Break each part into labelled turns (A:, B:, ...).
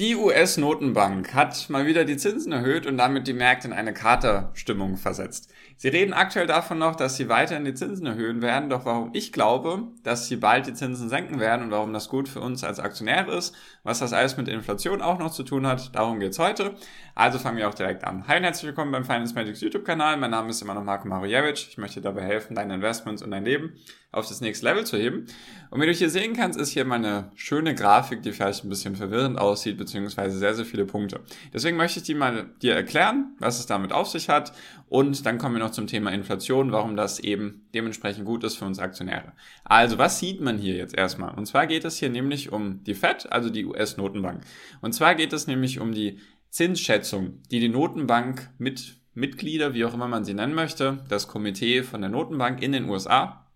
A: Die US-Notenbank hat mal wieder die Zinsen erhöht und damit die Märkte in eine Katerstimmung versetzt. Sie reden aktuell davon noch, dass sie weiterhin die Zinsen erhöhen werden, doch warum ich glaube, dass sie bald die Zinsen senken werden und warum das gut für uns als Aktionäre ist, was das alles mit Inflation auch noch zu tun hat, darum geht's heute. Also fangen wir auch direkt an. Hi und herzlich willkommen beim Finance Magics YouTube-Kanal. Mein Name ist immer noch Marco Marujewicz. Ich möchte dabei helfen, deine Investments und dein Leben auf das nächste Level zu heben. Und wie du hier sehen kannst, ist hier meine schöne Grafik, die vielleicht ein bisschen verwirrend aussieht, beziehungsweise sehr, sehr viele Punkte. Deswegen möchte ich die mal dir erklären, was es damit auf sich hat. Und dann kommen wir noch zum Thema Inflation, warum das eben dementsprechend gut ist für uns Aktionäre. Also, was sieht man hier jetzt erstmal? Und zwar geht es hier nämlich um die FED, also die US-Notenbank. Und zwar geht es nämlich um die Zinsschätzung, die die Notenbank mit Mitglieder, wie auch immer man sie nennen möchte, das Komitee von der Notenbank in den USA,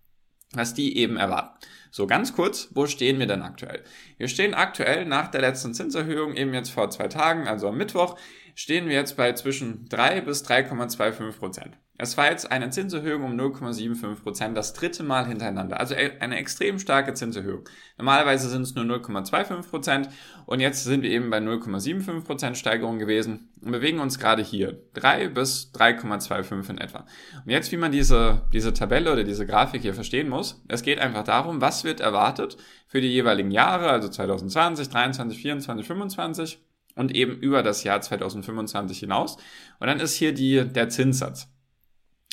A: was die eben erwarten. So ganz kurz, wo stehen wir denn aktuell? Wir stehen aktuell nach der letzten Zinserhöhung, eben jetzt vor zwei Tagen, also am Mittwoch, stehen wir jetzt bei zwischen 3 bis 3,25 Prozent. Es war jetzt eine Zinserhöhung um 0,75 Prozent, das dritte Mal hintereinander. Also e- eine extrem starke Zinserhöhung. Normalerweise sind es nur 0,25 Prozent und jetzt sind wir eben bei 0,75 Prozent Steigerung gewesen und bewegen uns gerade hier 3 bis 3,25 in etwa. Und jetzt, wie man diese, diese Tabelle oder diese Grafik hier verstehen muss, es geht einfach darum, was wird erwartet für die jeweiligen Jahre, also 2020, 2023, 2024, 2025 und eben über das Jahr 2025 hinaus. Und dann ist hier die, der Zinssatz.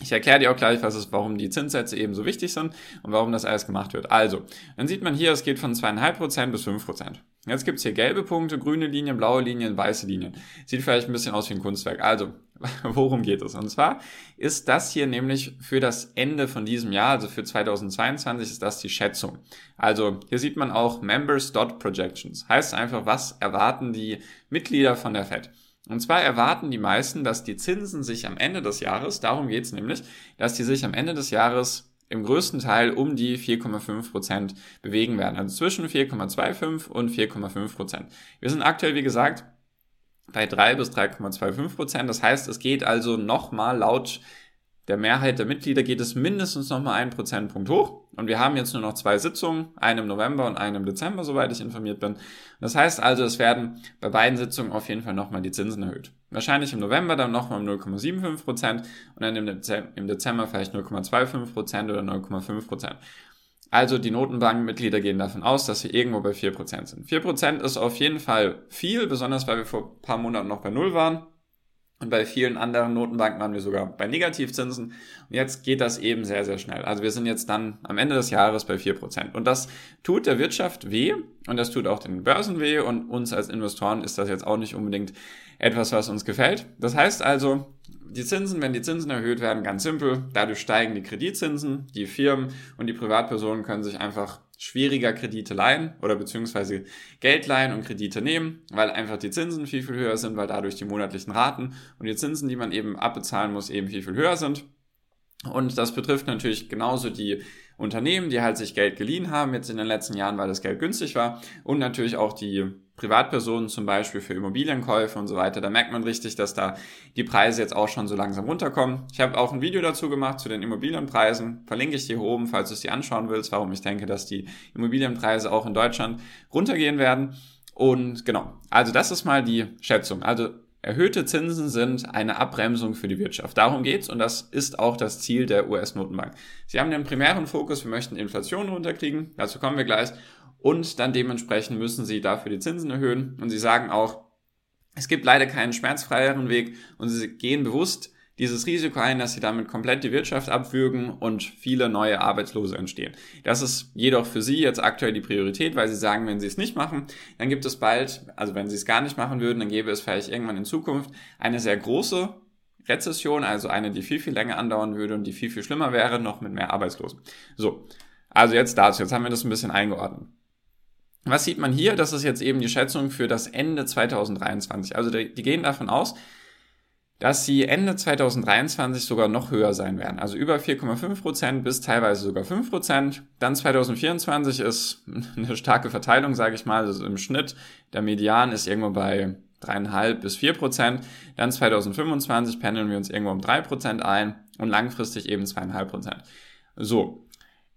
A: Ich erkläre dir auch gleich, was ist, warum die Zinssätze eben so wichtig sind und warum das alles gemacht wird. Also, dann sieht man hier, es geht von 2,5% bis 5%. Jetzt gibt's hier gelbe Punkte, grüne Linien, blaue Linien, weiße Linien. Sieht vielleicht ein bisschen aus wie ein Kunstwerk. Also, worum geht es? Und zwar ist das hier nämlich für das Ende von diesem Jahr, also für 2022, ist das die Schätzung. Also, hier sieht man auch Members Dot Projections. Heißt einfach, was erwarten die Mitglieder von der FED? Und zwar erwarten die meisten, dass die Zinsen sich am Ende des Jahres, darum geht's nämlich, dass die sich am Ende des Jahres im größten Teil um die 4,5 Prozent bewegen werden. Also zwischen 4,25 und 4,5 Prozent. Wir sind aktuell, wie gesagt, bei 3 bis 3,25 Prozent. Das heißt, es geht also nochmal laut der Mehrheit der Mitglieder geht es mindestens nochmal einen Prozentpunkt hoch. Und wir haben jetzt nur noch zwei Sitzungen, eine im November und eine im Dezember, soweit ich informiert bin. Das heißt also, es werden bei beiden Sitzungen auf jeden Fall nochmal die Zinsen erhöht. Wahrscheinlich im November dann nochmal um 0,75 Prozent und dann im Dezember vielleicht 0,25 Prozent oder 0,5 Prozent. Also die Notenbankmitglieder gehen davon aus, dass sie irgendwo bei 4% sind. 4% ist auf jeden Fall viel, besonders weil wir vor ein paar Monaten noch bei Null waren. Und bei vielen anderen Notenbanken waren wir sogar bei Negativzinsen. Und jetzt geht das eben sehr, sehr schnell. Also wir sind jetzt dann am Ende des Jahres bei 4%. Und das tut der Wirtschaft weh und das tut auch den Börsen weh. Und uns als Investoren ist das jetzt auch nicht unbedingt etwas, was uns gefällt. Das heißt also, die Zinsen, wenn die Zinsen erhöht werden, ganz simpel, dadurch steigen die Kreditzinsen, die Firmen und die Privatpersonen können sich einfach schwieriger Kredite leihen oder beziehungsweise Geld leihen und Kredite nehmen, weil einfach die Zinsen viel, viel höher sind, weil dadurch die monatlichen Raten und die Zinsen, die man eben abbezahlen muss, eben viel, viel höher sind. Und das betrifft natürlich genauso die Unternehmen, die halt sich Geld geliehen haben jetzt in den letzten Jahren, weil das Geld günstig war und natürlich auch die Privatpersonen zum Beispiel für Immobilienkäufe und so weiter. Da merkt man richtig, dass da die Preise jetzt auch schon so langsam runterkommen. Ich habe auch ein Video dazu gemacht zu den Immobilienpreisen. Verlinke ich dir hier oben, falls du es dir anschauen willst, warum ich denke, dass die Immobilienpreise auch in Deutschland runtergehen werden. Und genau, also das ist mal die Schätzung. Also Erhöhte Zinsen sind eine Abbremsung für die Wirtschaft. Darum geht's und das ist auch das Ziel der US-Notenbank. Sie haben den primären Fokus, wir möchten Inflation runterkriegen, dazu kommen wir gleich, und dann dementsprechend müssen sie dafür die Zinsen erhöhen und sie sagen auch, es gibt leider keinen schmerzfreieren Weg und sie gehen bewusst dieses Risiko ein, dass sie damit komplett die Wirtschaft abwürgen und viele neue Arbeitslose entstehen. Das ist jedoch für sie jetzt aktuell die Priorität, weil sie sagen, wenn sie es nicht machen, dann gibt es bald, also wenn sie es gar nicht machen würden, dann gäbe es vielleicht irgendwann in Zukunft eine sehr große Rezession, also eine, die viel, viel länger andauern würde und die viel, viel schlimmer wäre, noch mit mehr Arbeitslosen. So, also jetzt dazu, jetzt haben wir das ein bisschen eingeordnet. Was sieht man hier? Das ist jetzt eben die Schätzung für das Ende 2023. Also die, die gehen davon aus, dass sie Ende 2023 sogar noch höher sein werden. Also über 4,5 Prozent bis teilweise sogar 5 Prozent. Dann 2024 ist eine starke Verteilung, sage ich mal. Also im Schnitt, der Median ist irgendwo bei dreieinhalb bis vier Prozent. Dann 2025 pendeln wir uns irgendwo um drei Prozent ein und langfristig eben zweieinhalb Prozent. So.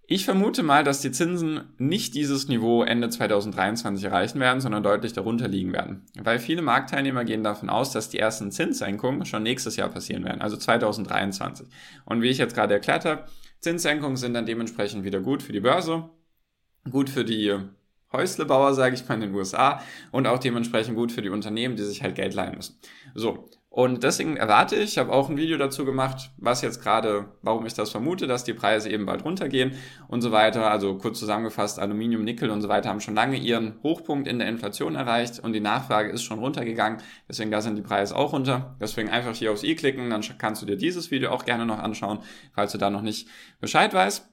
A: Ich vermute mal, dass die Zinsen nicht dieses Niveau Ende 2023 erreichen werden, sondern deutlich darunter liegen werden. Weil viele Marktteilnehmer gehen davon aus, dass die ersten Zinssenkungen schon nächstes Jahr passieren werden, also 2023. Und wie ich jetzt gerade erklärt habe, Zinssenkungen sind dann dementsprechend wieder gut für die Börse, gut für die Häuslebauer, sage ich mal, in den USA und auch dementsprechend gut für die Unternehmen, die sich halt Geld leihen müssen. So, und deswegen erwarte ich, ich habe auch ein Video dazu gemacht, was jetzt gerade, warum ich das vermute, dass die Preise eben bald runtergehen und so weiter. Also kurz zusammengefasst, Aluminium, Nickel und so weiter haben schon lange ihren Hochpunkt in der Inflation erreicht und die Nachfrage ist schon runtergegangen. Deswegen da sind die Preise auch runter. Deswegen einfach hier aufs i klicken, dann kannst du dir dieses Video auch gerne noch anschauen, falls du da noch nicht Bescheid weißt.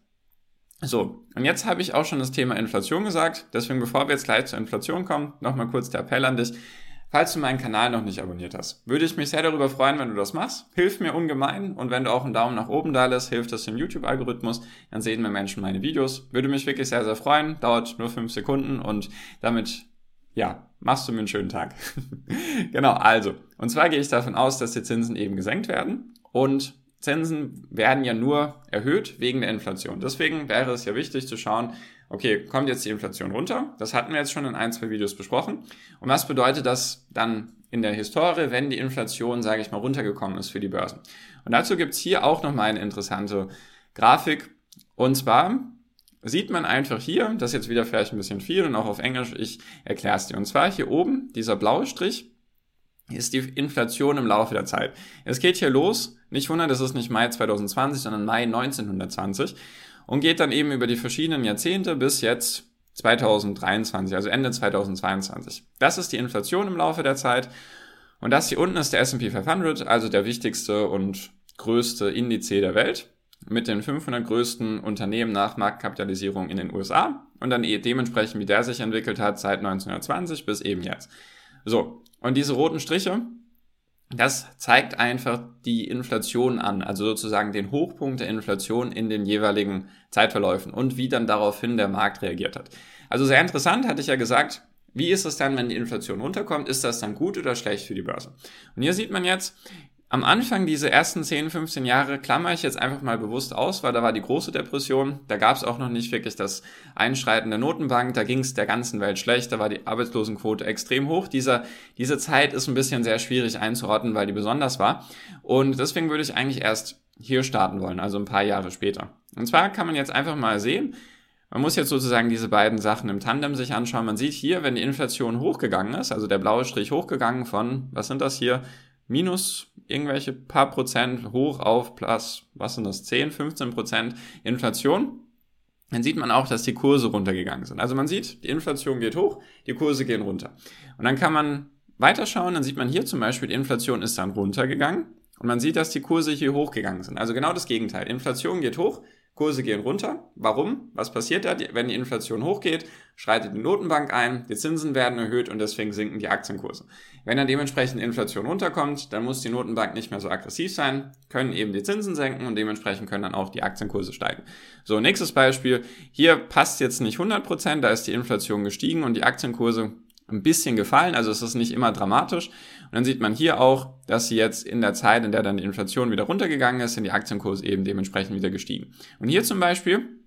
A: So, und jetzt habe ich auch schon das Thema Inflation gesagt. Deswegen, bevor wir jetzt gleich zur Inflation kommen, nochmal kurz der Appell an dich. Falls du meinen Kanal noch nicht abonniert hast, würde ich mich sehr darüber freuen, wenn du das machst. Hilft mir ungemein und wenn du auch einen Daumen nach oben da lässt, hilft das dem YouTube-Algorithmus, dann sehen mehr Menschen meine Videos. Würde mich wirklich sehr, sehr freuen. Dauert nur fünf Sekunden und damit, ja, machst du mir einen schönen Tag. genau, also. Und zwar gehe ich davon aus, dass die Zinsen eben gesenkt werden und Zinsen werden ja nur erhöht wegen der Inflation. Deswegen wäre es ja wichtig zu schauen, okay, kommt jetzt die Inflation runter? Das hatten wir jetzt schon in ein, zwei Videos besprochen. Und was bedeutet das dann in der Historie, wenn die Inflation, sage ich mal, runtergekommen ist für die Börsen? Und dazu gibt's hier auch nochmal eine interessante Grafik. Und zwar sieht man einfach hier, das ist jetzt wieder vielleicht ein bisschen viel und auch auf Englisch, ich erkläre es dir. Und zwar hier oben, dieser blaue Strich, ist die Inflation im Laufe der Zeit. Es geht hier los, nicht wundern, das ist nicht Mai 2020, sondern Mai 1920 und geht dann eben über die verschiedenen Jahrzehnte bis jetzt 2023, also Ende 2022. Das ist die Inflation im Laufe der Zeit. Und das hier unten ist der S&P 500, also der wichtigste und größte Indiz der Welt mit den 500 größten Unternehmen nach Marktkapitalisierung in den USA und dann eh dementsprechend, wie der sich entwickelt hat seit 1920 bis eben jetzt. So, und diese roten Striche, das zeigt einfach die Inflation an, also sozusagen den Hochpunkt der Inflation in den jeweiligen Zeitverläufen und wie dann daraufhin der Markt reagiert hat. Also sehr interessant, hatte ich ja gesagt, wie ist es dann, wenn die Inflation runterkommt? Ist das dann gut oder schlecht für die Börse? Und hier sieht man jetzt, am Anfang, diese ersten 10, 15 Jahre, klammer ich jetzt einfach mal bewusst aus, weil da war die große Depression, da gab es auch noch nicht wirklich das Einschreiten der Notenbank, da ging es der ganzen Welt schlecht, da war die Arbeitslosenquote extrem hoch. Dieser, diese Zeit ist ein bisschen sehr schwierig einzuordnen, weil die besonders war. Und deswegen würde ich eigentlich erst hier starten wollen, also ein paar Jahre später. Und zwar kann man jetzt einfach mal sehen, man muss jetzt sozusagen diese beiden Sachen im Tandem sich anschauen. Man sieht hier, wenn die Inflation hochgegangen ist, also der blaue Strich hochgegangen von, was sind das hier, minus irgendwelche paar Prozent hoch auf plus, was sind das, 10, 15 Prozent Inflation, dann sieht man auch, dass die Kurse runtergegangen sind. Also man sieht, die Inflation geht hoch, die Kurse gehen runter. Und dann kann man weiterschauen, dann sieht man hier zum Beispiel, die Inflation ist dann runtergegangen und man sieht, dass die Kurse hier hochgegangen sind. Also genau das Gegenteil. Inflation geht hoch, Kurse gehen runter. Warum? Was passiert da? Wenn die Inflation hochgeht, schreitet die Notenbank ein, die Zinsen werden erhöht und deswegen sinken die Aktienkurse. Wenn dann dementsprechend Inflation runterkommt, dann muss die Notenbank nicht mehr so aggressiv sein, können eben die Zinsen senken und dementsprechend können dann auch die Aktienkurse steigen. So, nächstes Beispiel. Hier passt jetzt nicht 100%, da ist die Inflation gestiegen und die Aktienkurse ein bisschen gefallen, also es ist nicht immer dramatisch. Und dann sieht man hier auch, dass sie jetzt in der Zeit, in der dann die Inflation wieder runtergegangen ist, sind die Aktienkurse eben dementsprechend wieder gestiegen. Und hier zum Beispiel,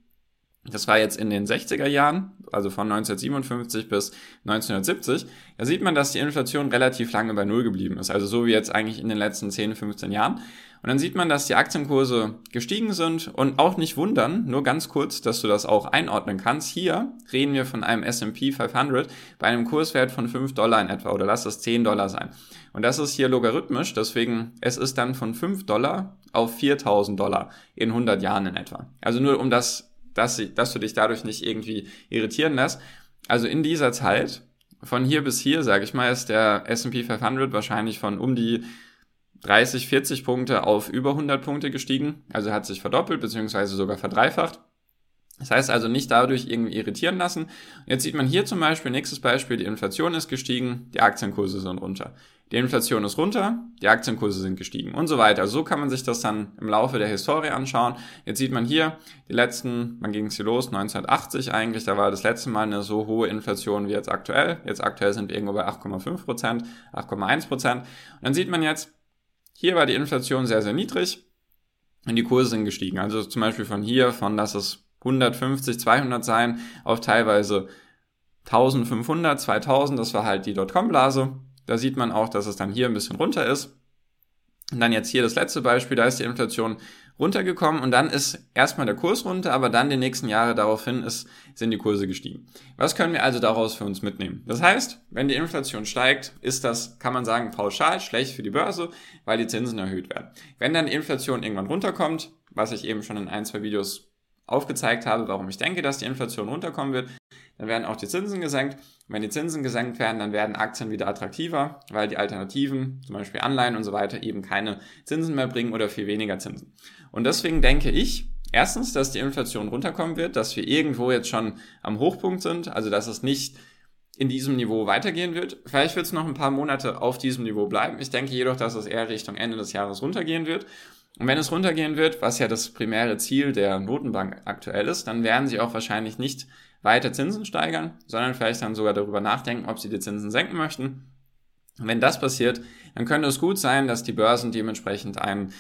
A: das war jetzt in den 60er Jahren, also von 1957 bis 1970, da sieht man, dass die Inflation relativ lange bei Null geblieben ist. Also so wie jetzt eigentlich in den letzten 10, 15 Jahren. Und dann sieht man, dass die Aktienkurse gestiegen sind und auch nicht wundern, nur ganz kurz, dass du das auch einordnen kannst. Hier reden wir von einem S&P 500 bei einem Kurswert von 5 Dollar in etwa oder lass es 10 Dollar sein. Und das ist hier logarithmisch, deswegen es ist dann von 5 Dollar auf 4000 Dollar in 100 Jahren in etwa. Also nur um das, dass, dass du dich dadurch nicht irgendwie irritieren lässt. Also in dieser Zeit von hier bis hier, sage ich mal, ist der S&P 500 wahrscheinlich von um die 30, 40 Punkte auf über 100 Punkte gestiegen. Also hat sich verdoppelt beziehungsweise sogar verdreifacht. Das heißt also nicht dadurch irgendwie irritieren lassen. Jetzt sieht man hier zum Beispiel, nächstes Beispiel, die Inflation ist gestiegen, die Aktienkurse sind runter. Die Inflation ist runter, die Aktienkurse sind gestiegen und so weiter. So kann man sich das dann im Laufe der Historie anschauen. Jetzt sieht man hier, die letzten, wann ging es hier los? 1980 eigentlich, da war das letzte Mal eine so hohe Inflation wie jetzt aktuell. Jetzt aktuell sind wir irgendwo bei 8,5 Prozent, 8,1 Prozent. Und dann sieht man jetzt, hier war die Inflation sehr, sehr niedrig und die Kurse sind gestiegen. Also zum Beispiel von hier, von dass es 150, 200 sein, auf teilweise 1500, 2000, das war halt die Dotcom-Blase. Da sieht man auch, dass es dann hier ein bisschen runter ist. Und dann jetzt hier das letzte Beispiel, da ist die Inflation runtergekommen und dann ist erstmal der Kurs runter, aber dann die nächsten Jahre daraufhin ist, sind die Kurse gestiegen. Was können wir also daraus für uns mitnehmen? Das heißt, wenn die Inflation steigt, ist das, kann man sagen, pauschal schlecht für die Börse, weil die Zinsen erhöht werden. Wenn dann die Inflation irgendwann runterkommt, was ich eben schon in ein, zwei Videos aufgezeigt habe, warum ich denke, dass die Inflation runterkommen wird, dann werden auch die Zinsen gesenkt. wenn die Zinsen gesenkt werden, dann werden Aktien wieder attraktiver, weil die Alternativen, zum Beispiel Anleihen und so weiter, eben keine Zinsen mehr bringen oder viel weniger Zinsen. Und deswegen denke ich, erstens, dass die Inflation runterkommen wird, dass wir irgendwo jetzt schon am Hochpunkt sind, also dass es nicht in diesem Niveau weitergehen wird. Vielleicht wird es noch ein paar Monate auf diesem Niveau bleiben. Ich denke jedoch, dass es eher Richtung Ende des Jahres runtergehen wird. Und wenn es runtergehen wird, was ja das primäre Ziel der Notenbank aktuell ist, dann werden sie auch wahrscheinlich nicht weiter Zinsen steigern, sondern vielleicht dann sogar darüber nachdenken, ob sie die Zinsen senken möchten. Und wenn das passiert, dann könnte es gut sein, dass die Börsen dementsprechend ein,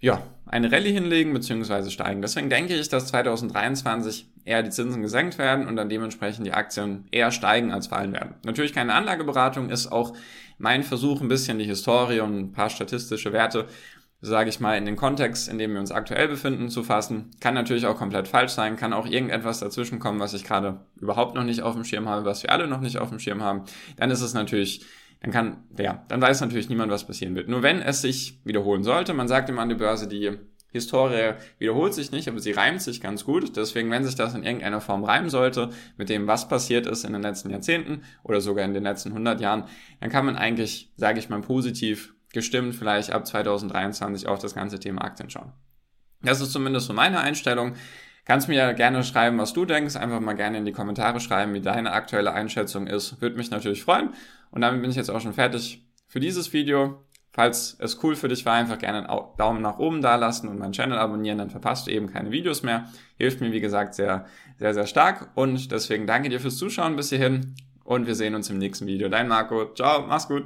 A: ja, eine Rallye hinlegen bzw. steigen. Deswegen denke ich, dass 2023 eher die Zinsen gesenkt werden und dann dementsprechend die Aktien eher steigen als fallen werden. Natürlich keine Anlageberatung ist auch mein Versuch, ein bisschen die Historie und ein paar statistische Werte sage ich mal, in den Kontext, in dem wir uns aktuell befinden, zu fassen. Kann natürlich auch komplett falsch sein, kann auch irgendetwas dazwischen kommen, was ich gerade überhaupt noch nicht auf dem Schirm habe, was wir alle noch nicht auf dem Schirm haben. Dann ist es natürlich, dann kann, ja, dann weiß natürlich niemand, was passieren wird. Nur wenn es sich wiederholen sollte, man sagt immer an die Börse, die Historie wiederholt sich nicht, aber sie reimt sich ganz gut. Deswegen, wenn sich das in irgendeiner Form reimen sollte mit dem, was passiert ist in den letzten Jahrzehnten oder sogar in den letzten 100 Jahren, dann kann man eigentlich, sage ich mal, positiv gestimmt vielleicht ab 2023 auf das ganze Thema Aktien schauen. Das ist zumindest so meine Einstellung. Kannst mir ja gerne schreiben, was du denkst. Einfach mal gerne in die Kommentare schreiben, wie deine aktuelle Einschätzung ist. Würde mich natürlich freuen. Und damit bin ich jetzt auch schon fertig für dieses Video. Falls es cool für dich war, einfach gerne einen Daumen nach oben da lassen und meinen Channel abonnieren, dann verpasst du eben keine Videos mehr. Hilft mir, wie gesagt, sehr, sehr, sehr stark. Und deswegen danke dir fürs Zuschauen bis hierhin und wir sehen uns im nächsten Video. Dein Marco. Ciao, mach's gut.